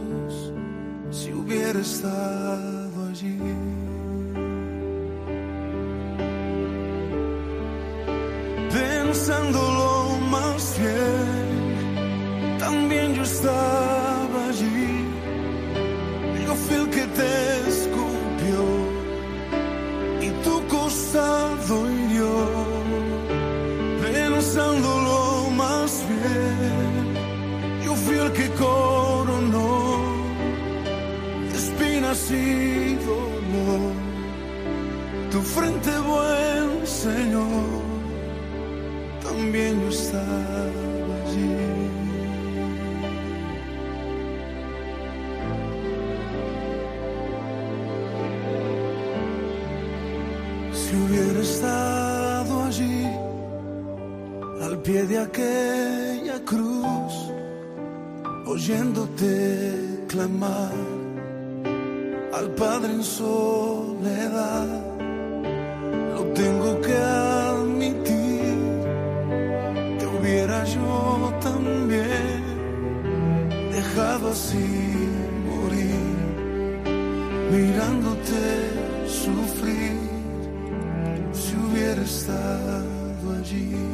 si hubiera estado allí. Pensándolo más bien, también yo estaba allí. Yo fui el que te frente buen Señor, también yo estaba allí. Si hubiera estado allí, al pie de aquella cruz, oyéndote clamar al Padre en soledad. Que admitir, que hubiera yo también dejado así morir, mirándote sufrir, si hubiera estado allí.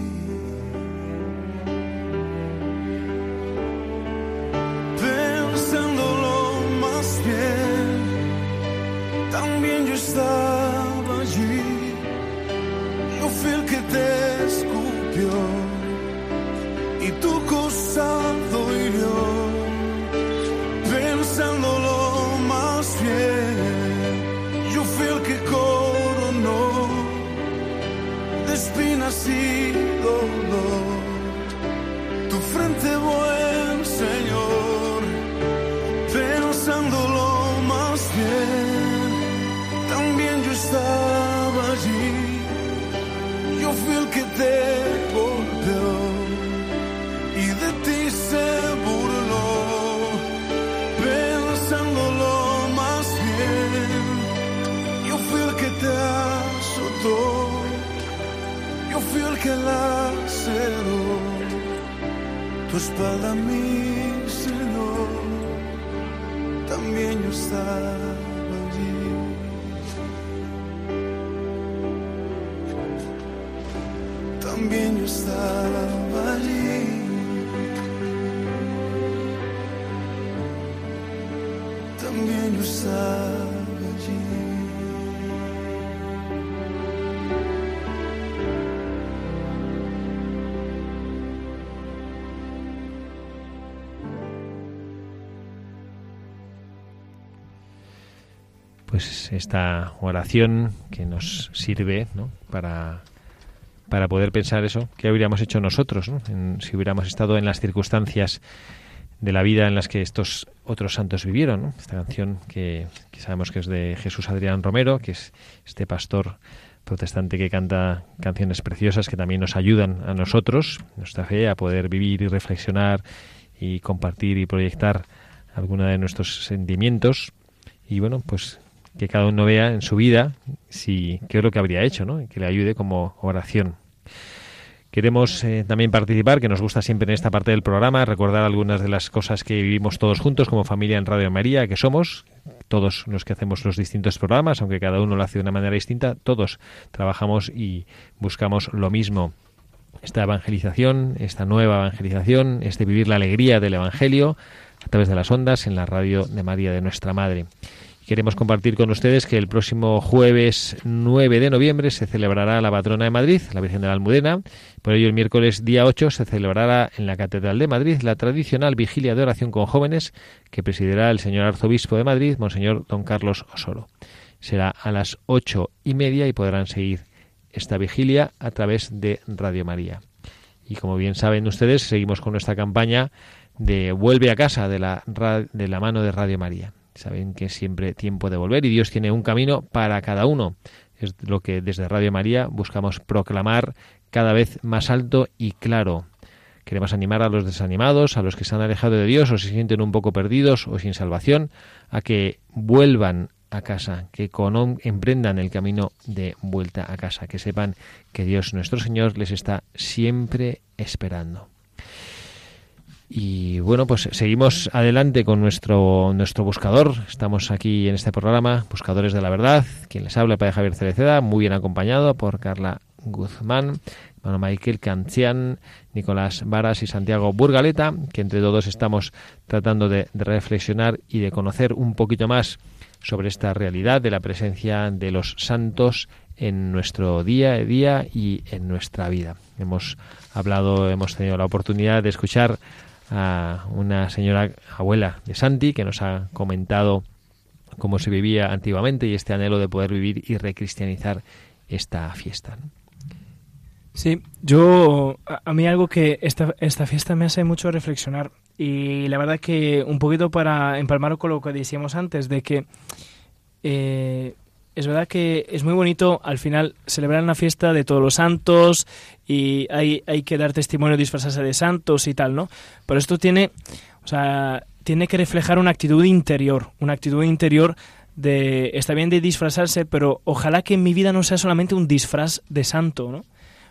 Espalda, mi Señor, también yo estaba pues esta oración que nos sirve para, para poder pensar eso, qué habríamos hecho nosotros ¿no? En- si hubiéramos estado en las circunstancias de la vida en las que estos otros santos vivieron. ¿no? Esta canción que, que sabemos que es de Jesús Adrián Romero, que es este pastor protestante que canta canciones preciosas que también nos ayudan a nosotros, nuestra fe, a poder vivir y reflexionar y compartir y proyectar alguna de nuestros sentimientos. Y bueno, pues que cada uno vea en su vida si qué es lo que habría hecho, ¿no? Que le ayude como oración. Queremos eh, también participar, que nos gusta siempre en esta parte del programa, recordar algunas de las cosas que vivimos todos juntos como familia en Radio María, que somos, todos los que hacemos los distintos programas, aunque cada uno lo hace de una manera distinta, todos trabajamos y buscamos lo mismo. Esta evangelización, esta nueva evangelización, este vivir la alegría del Evangelio a través de las ondas en la radio de María de nuestra Madre. Queremos compartir con ustedes que el próximo jueves 9 de noviembre se celebrará la patrona de Madrid, la Virgen de la Almudena. Por ello, el miércoles día 8 se celebrará en la Catedral de Madrid la tradicional vigilia de oración con jóvenes que presidirá el señor arzobispo de Madrid, Monseñor Don Carlos Osoro. Será a las ocho y media y podrán seguir esta vigilia a través de Radio María. Y como bien saben ustedes, seguimos con nuestra campaña de Vuelve a casa de la, de la mano de Radio María. Saben que siempre tiempo de volver y Dios tiene un camino para cada uno. Es lo que desde Radio María buscamos proclamar cada vez más alto y claro. Queremos animar a los desanimados, a los que se han alejado de Dios o se sienten un poco perdidos o sin salvación, a que vuelvan a casa, que con- emprendan el camino de vuelta a casa, que sepan que Dios nuestro Señor les está siempre esperando. Y bueno, pues seguimos adelante con nuestro, nuestro buscador. Estamos aquí en este programa, Buscadores de la Verdad. Quien les habla, Padre Javier Cereceda, muy bien acompañado por Carla Guzmán, hermano Michael Cancian, Nicolás Varas y Santiago Burgaleta, que entre todos estamos tratando de, de reflexionar y de conocer un poquito más sobre esta realidad de la presencia de los santos en nuestro día a día y en nuestra vida. Hemos hablado, hemos tenido la oportunidad de escuchar a una señora abuela de Santi que nos ha comentado cómo se vivía antiguamente y este anhelo de poder vivir y recristianizar esta fiesta. Sí, yo, a, a mí algo que esta, esta fiesta me hace mucho reflexionar y la verdad que un poquito para empalmar con lo que decíamos antes, de que eh, es verdad que es muy bonito al final celebrar una fiesta de todos los santos y hay, hay que dar testimonio, disfrazarse de santos y tal, ¿no? Pero esto tiene, o sea, tiene que reflejar una actitud interior, una actitud interior de, está bien de disfrazarse, pero ojalá que en mi vida no sea solamente un disfraz de santo, ¿no?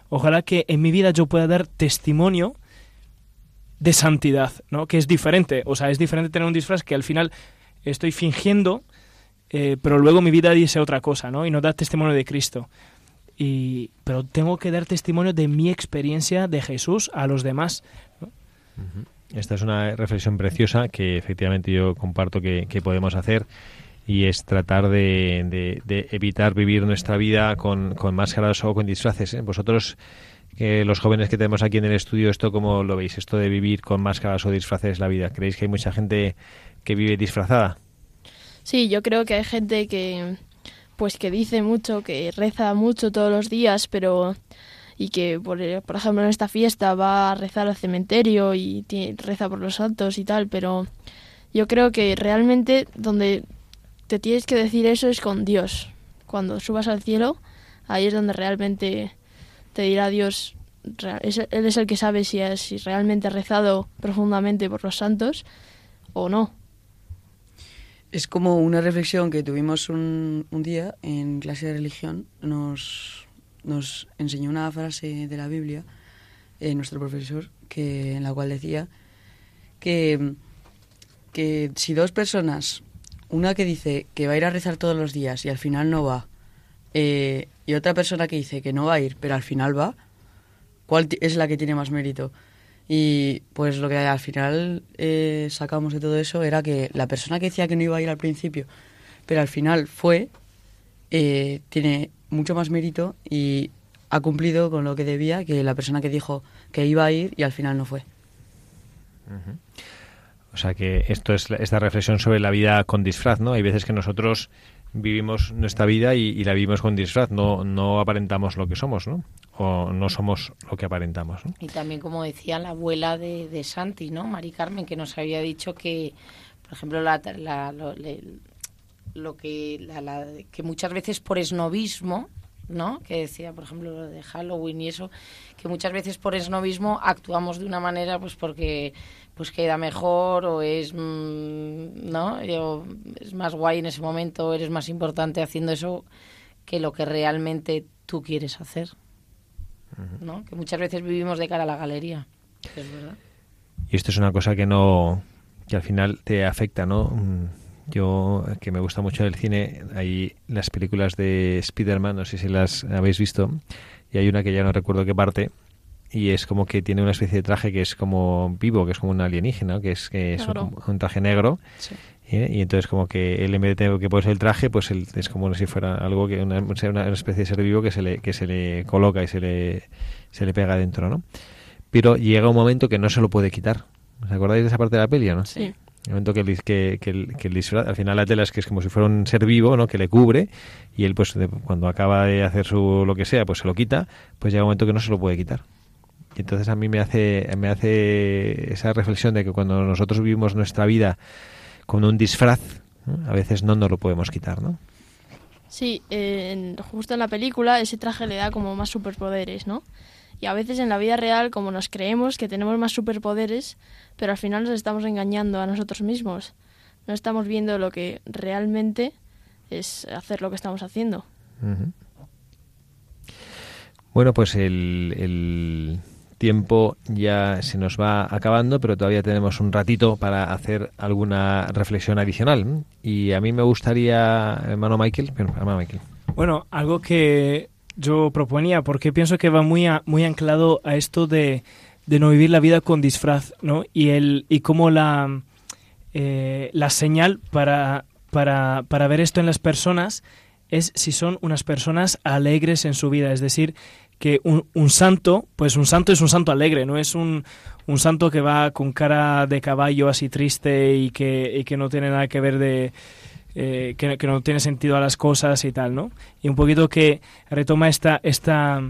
Ojalá que en mi vida yo pueda dar testimonio de santidad, ¿no? Que es diferente, o sea, es diferente tener un disfraz que al final estoy fingiendo, eh, pero luego mi vida dice otra cosa, ¿no? Y no da testimonio de Cristo. Y, pero tengo que dar testimonio de mi experiencia de Jesús a los demás. Esta es una reflexión preciosa que efectivamente yo comparto que, podemos hacer y es tratar de, evitar vivir nuestra vida con, con máscaras o con disfraces. ¿eh? Vosotros, los jóvenes que tenemos aquí en el estudio, ¿esto cómo lo veis? Esto de vivir con máscaras o disfraces la vida. ¿Creéis que hay mucha gente que vive disfrazada? Sí, yo creo que hay gente que pues que dice mucho, que reza mucho todos los días, pero y que por, por ejemplo en esta fiesta va a rezar al cementerio y reza por los santos y tal, pero yo creo que realmente donde te tienes que decir eso es con Dios. Cuando subas al cielo, ahí es donde realmente te dirá Dios, Él es el que sabe si, has- si realmente has rezado profundamente por los santos o no. Es como una reflexión que tuvimos un, un día en clase de religión. Nos, nos enseñó una frase de la Biblia, eh, nuestro profesor, que, en la cual decía que, que si dos personas, una que dice que va a ir a rezar todos los días y al final no va, eh, y otra persona que dice que no va a ir pero al final va, ¿cuál es la que tiene más mérito? Y pues lo que al final eh, sacamos de todo eso era que la persona que decía que no iba a ir al principio, pero al final fue, eh, tiene mucho más mérito y ha cumplido con lo que debía que la persona que dijo que iba a ir y al final no fue. O sea que esto es esta reflexión sobre la vida con disfraz, ¿no? Hay veces que nosotros vivimos nuestra vida y, la vivimos con disfraz, no, no aparentamos lo que somos, ¿no? O no somos lo que aparentamos, ¿no? Y también, como decía la abuela de, de Santi, ¿no? Mari Carmen, que nos había dicho que, por ejemplo, la, la- lo, le- lo que, la- que muchas veces por esnovismo, ¿no? Que decía, por ejemplo, lo de Halloween y eso, que muchas veces por esnovismo actuamos de una manera, pues porque pues queda mejor o es, mm, ¿no? O es más guay en ese momento, eres más importante haciendo eso que lo que realmente tú quieres hacer. ¿no? Que muchas veces vivimos de cara a la galería. Es verdad. Y esto es una cosa que no que al final te afecta, ¿no? Mm, Yo, que me gusta mucho el cine, hay las películas de Spider-Man, no sé si las habéis visto, y hay una que ya no recuerdo qué parte, y es como que tiene una especie de traje que es como vivo, que es como un alienígena, ¿no? que es, que es un, un traje negro, ¿eh? y entonces como que él en vez de tener que ponerse el traje, pues él, es como si fuera algo que una, una especie de ser vivo que se le, que se le coloca y se le, se le pega dentro, ¿no? Pero llega un momento que no se lo puede quitar. ¿Os acordáis de esa parte de la peli, no? Sí. El momento que el, que, que el, que el disfraz, al final la tela es que es como si fuera un ser vivo, ¿no? Que le cubre y él, pues, de- cuando acaba de hacer su lo que sea, pues se lo quita, pues llega un momento que no se lo puede quitar. Y entonces a mí me hace, me hace esa reflexión de que cuando nosotros vivimos nuestra vida con un disfraz, ¿no? a veces no nos lo podemos quitar, ¿no? Sí, eh, en- justo en la película ese traje le da como más superpoderes, ¿no? Y a veces en la vida real, como nos creemos que tenemos más superpoderes, pero al final nos estamos engañando a nosotros mismos. No estamos viendo lo que realmente es hacer lo que estamos haciendo. Ujú. Bueno, pues el, el tiempo ya se nos va acabando, pero todavía tenemos un ratito para hacer alguna reflexión adicional. Y a mí me gustaría, hermano Michael, hermano Michael. Bueno, algo que yo proponía, porque pienso que va muy, a- muy anclado a esto de, de no vivir la vida con disfraz, ¿no? Y, el, y cómo la, eh, la señal para, para, para ver esto en las personas es si son unas personas alegres en su vida, es decir, que un, un santo, pues un santo es un santo alegre, no es un, un santo que va con cara de caballo así triste y que, y que no tiene nada que ver de, eh, que, no tiene sentido a las cosas y tal, ¿no? Y un poquito que retoma esta, esta,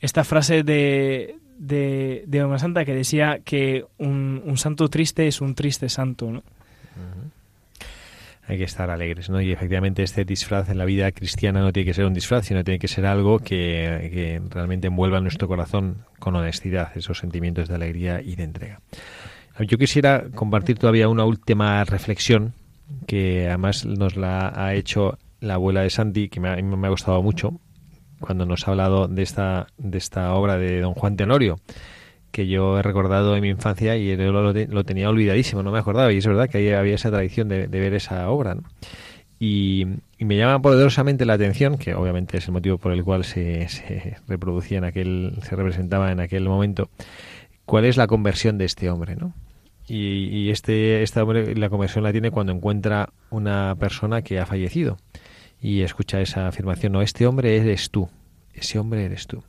esta frase de, de, de una santa que decía que un, un santo triste es un triste santo, ¿no? Hay que estar alegres, ¿no? Y efectivamente este disfraz en la vida cristiana no tiene que ser un disfraz, sino tiene que ser algo que, realmente envuelva nuestro corazón con honestidad, esos sentimientos de alegría y de entrega. Yo quisiera compartir todavía una última reflexión que además nos la ha hecho la abuela de Santi, que me ha, me ha gustado mucho, cuando nos ha hablado de esta, de esta obra de don Juan Tenorio, que yo he recordado en mi infancia y lo, tenía olvidadísimo, no me acordaba, y es verdad que ahí había esa tradición de, ver esa obra. Y, me llama poderosamente la atención, que obviamente es el motivo por el cual se, se reproducía en aquel, se representaba en aquel momento, cuál es la conversión de este hombre, ¿no? Y, y este, este hombre la conversión la tiene cuando encuentra una persona que ha fallecido y escucha esa afirmación, no, este hombre eres tú, ese hombre eres tú.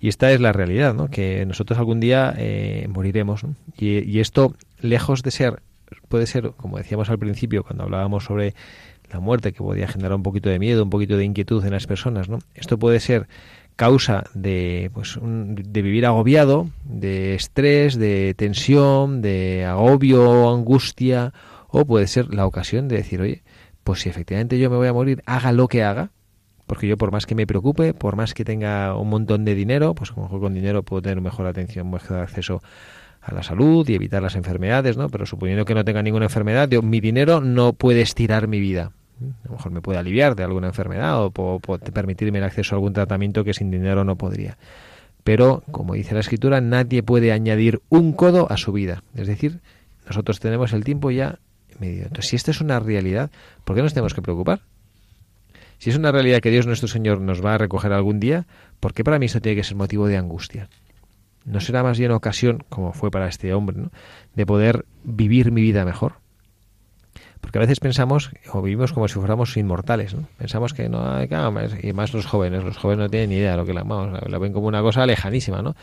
Y esta es la realidad, ¿no? Que nosotros algún día eh, moriremos. ¿no? Y, y, esto, lejos de ser, puede ser, como decíamos al principio, cuando hablábamos sobre la muerte, que podía generar un poquito de miedo, un poquito de inquietud en las personas, ¿no? Esto puede ser causa de, pues, un, de vivir agobiado, de estrés, de tensión, de agobio, angustia, o puede ser la ocasión de decir, oye, pues si efectivamente yo me voy a morir, haga lo que haga, porque yo por más que me preocupe, por más que tenga un montón de dinero, pues a lo mejor con dinero puedo tener mejor atención, mejor acceso a la salud y evitar las enfermedades, ¿no? Pero suponiendo que no tenga ninguna enfermedad, mi dinero no puede estirar mi vida. A lo mejor me puede aliviar de alguna enfermedad o puede permitirme el acceso a algún tratamiento que sin dinero no podría. Pero, como dice la escritura, nadie puede añadir un codo a su vida. Es decir, nosotros tenemos el tiempo ya medido. Entonces, si esta es una realidad, ¿por qué nos tenemos que preocupar? Si es una realidad que Dios nuestro Señor nos va a recoger algún día, ¿por qué para mí esto tiene que ser motivo de angustia? ¿No será más bien ocasión, como fue para este hombre, de poder vivir mi vida mejor? Porque a veces pensamos o vivimos como si fuéramos inmortales, ¿no? Pensamos que no hay y más los jóvenes, los jóvenes no tienen ni idea de lo que la, vamos, la ven como una cosa lejanísima, ¿no?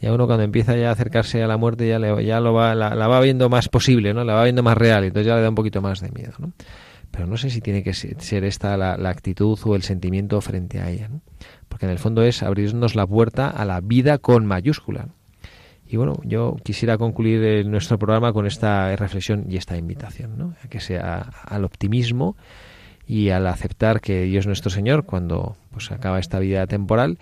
Ya uno cuando empieza ya a acercarse a la muerte ya, le, ya lo va, la, la, va viendo más posible, ¿no? La va viendo más real, y entonces ya le da un poquito más de miedo, ¿no? Pero no sé si tiene que ser esta la, actitud o el sentimiento frente a ella, porque en el fondo es abrirnos la puerta a la vida con mayúscula. Y bueno, yo quisiera concluir nuestro programa con esta reflexión y esta invitación, ¿no? que sea al optimismo y al aceptar que Dios nuestro Señor, cuando pues acaba esta vida temporal,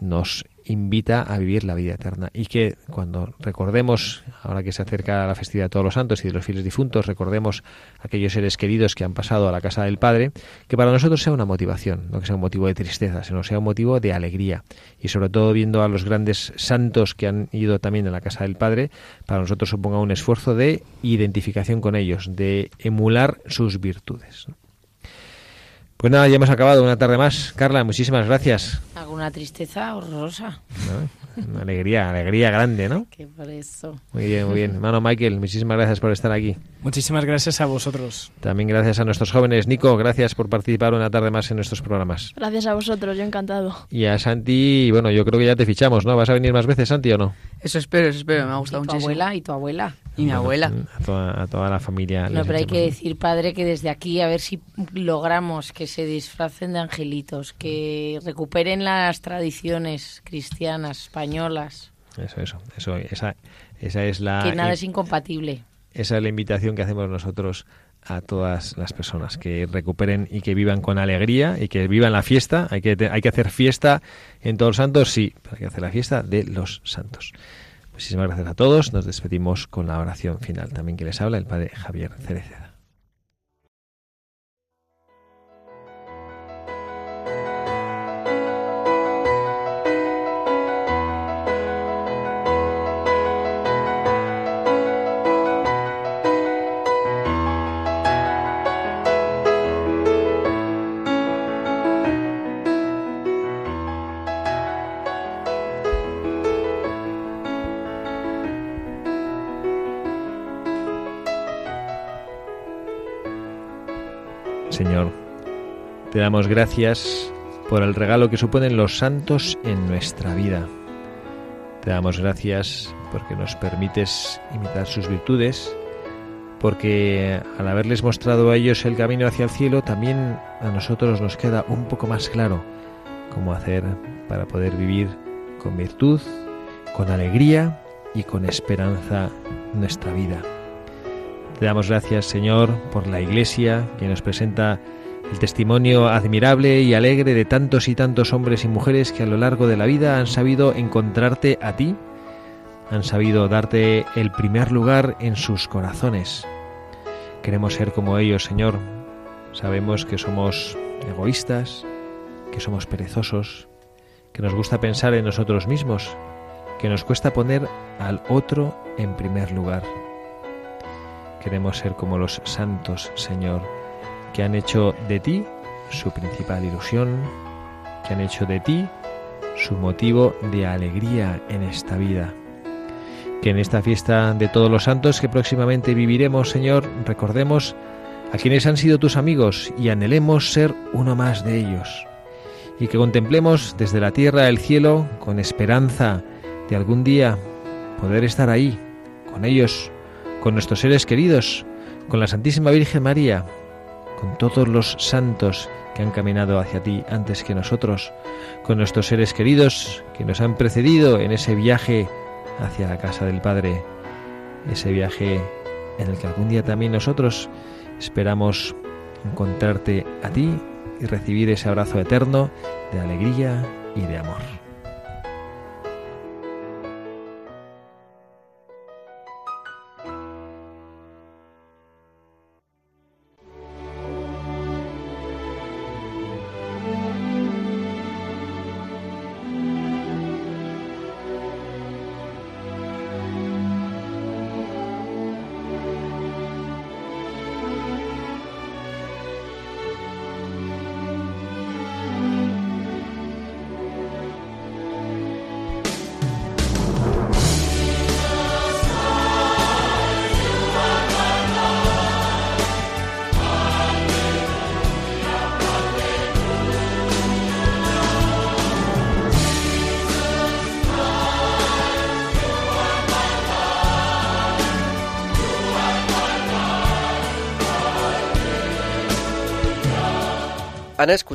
nos invita a vivir la vida eterna y que cuando recordemos, ahora que se acerca la festividad de todos los santos y de los fieles difuntos, recordemos aquellos seres queridos que han pasado a la casa del Padre, que para nosotros sea una motivación, no que sea un motivo de tristeza, sino sea un motivo de alegría y sobre todo viendo a los grandes santos que han ido también a la casa del Padre, para nosotros suponga un esfuerzo de identificación con ellos, de emular sus virtudes. Pues nada, ya hemos acabado una tarde más. Carla, muchísimas gracias. Alguna tristeza horrorosa. Una alegría, alegría grande, ¿no? Que por eso. Muy bien, muy bien. Hermano Michael, muchísimas gracias por estar aquí. Muchísimas gracias a vosotros. También gracias a nuestros jóvenes. Nico, gracias por participar una tarde más en nuestros programas. Gracias a vosotros, yo encantado. Y a Santi, bueno, yo creo que ya te fichamos, ¿no? ¿Vas a venir más veces, Santi, o no? Eso espero, eso espero, me ha gustado ¿Y tu abuela? ¿Y tu abuela? Y mi abuela. A toda, la familia. No, pero hay que decir, padre, que desde aquí a ver si logramos que se disfracen de angelitos, que recuperen las tradiciones cristianas, españolas. Eso, eso, eso esa, esa es la... Que nada es incompatible. Esa es la invitación que hacemos nosotros a todas las personas que recuperen y que vivan con alegría y que vivan la fiesta. Hay que, hay que hacer fiesta en todos los santos, sí, pero hay que hacer la fiesta de los santos. Muchísimas gracias a todos. Nos despedimos con la oración final también que les habla el Padre Javier Cereceda. Señor. Te damos gracias por el regalo que suponen los santos en nuestra vida. Te damos gracias porque nos permites imitar sus virtudes, porque al haberles mostrado a ellos el camino hacia el cielo, también a nosotros nos queda un poco más claro cómo hacer para poder vivir con virtud, con alegría y con esperanza nuestra vida. Te damos gracias, Señor, por la Iglesia que nos presenta el testimonio admirable y alegre de tantos y tantos hombres y mujeres que a lo largo de la vida han sabido encontrarte a ti, han sabido darte el primer lugar en sus corazones. Queremos ser como ellos, Señor. Sabemos que somos egoístas, que somos perezosos, que nos gusta pensar en nosotros mismos, que nos cuesta poner al otro en primer lugar. Queremos ser como los santos, Señor, que han hecho de ti su principal ilusión, que han hecho de ti su motivo de alegría en esta vida. Que en esta fiesta de todos los santos que próximamente viviremos, Señor, recordemos a quienes han sido tus amigos y anhelemos ser uno más de ellos. Y que contemplemos desde la tierra el cielo con esperanza de algún día poder estar ahí, con ellos, con nuestros seres queridos, con la Santísima Virgen María, con todos los santos que han caminado hacia ti antes que nosotros, con nuestros seres queridos que nos han precedido en ese viaje hacia la casa del Padre, ese viaje en el que algún día también nosotros esperamos encontrarte a ti y recibir ese abrazo eterno de alegría y de amor.